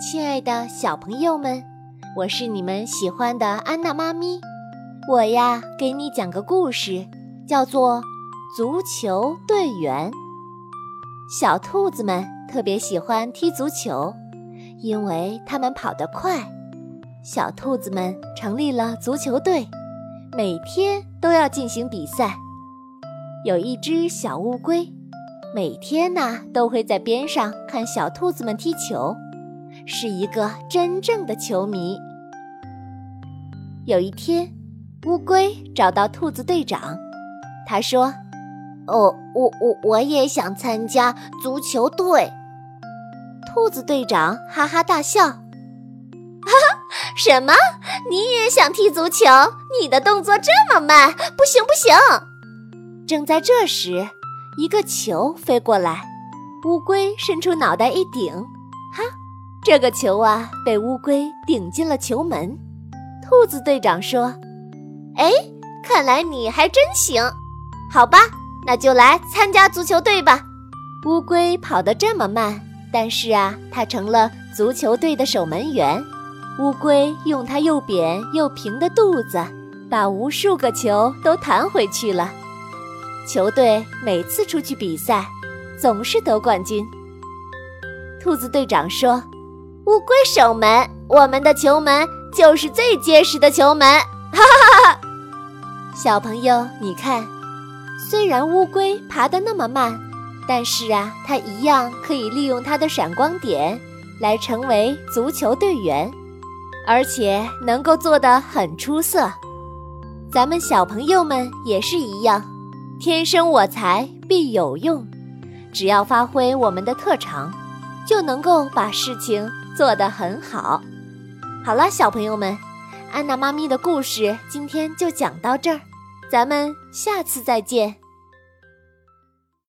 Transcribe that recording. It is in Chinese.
亲爱的小朋友们，我是你们喜欢的安娜妈咪。我呀，给你讲个故事，叫做《足球队员》。小兔子们特别喜欢踢足球，因为它们跑得快。小兔子们成立了足球队，每天都要进行比赛。有一只小乌龟，每天呢都会在边上看小兔子们踢球。是一个真正的球迷。有一天，乌龟找到兔子队长，他说：“哦，我我我也想参加足球队。”兔子队长哈哈大笑：“哈哈，什么？你也想踢足球？你的动作这么慢，不行不行！”正在这时，一个球飞过来，乌龟伸出脑袋一顶，哈！这个球啊，被乌龟顶进了球门。兔子队长说：“哎，看来你还真行。好吧，那就来参加足球队吧。”乌龟跑得这么慢，但是啊，它成了足球队的守门员。乌龟用它又扁又平的肚子，把无数个球都弹回去了。球队每次出去比赛，总是得冠军。兔子队长说。乌龟守门，我们的球门就是最结实的球门。哈哈哈哈！小朋友，你看，虽然乌龟爬得那么慢，但是啊，它一样可以利用它的闪光点来成为足球队员，而且能够做得很出色。咱们小朋友们也是一样，天生我材必有用，只要发挥我们的特长，就能够把事情。做得很好，好了，小朋友们，安娜妈咪的故事今天就讲到这儿，咱们下次再见。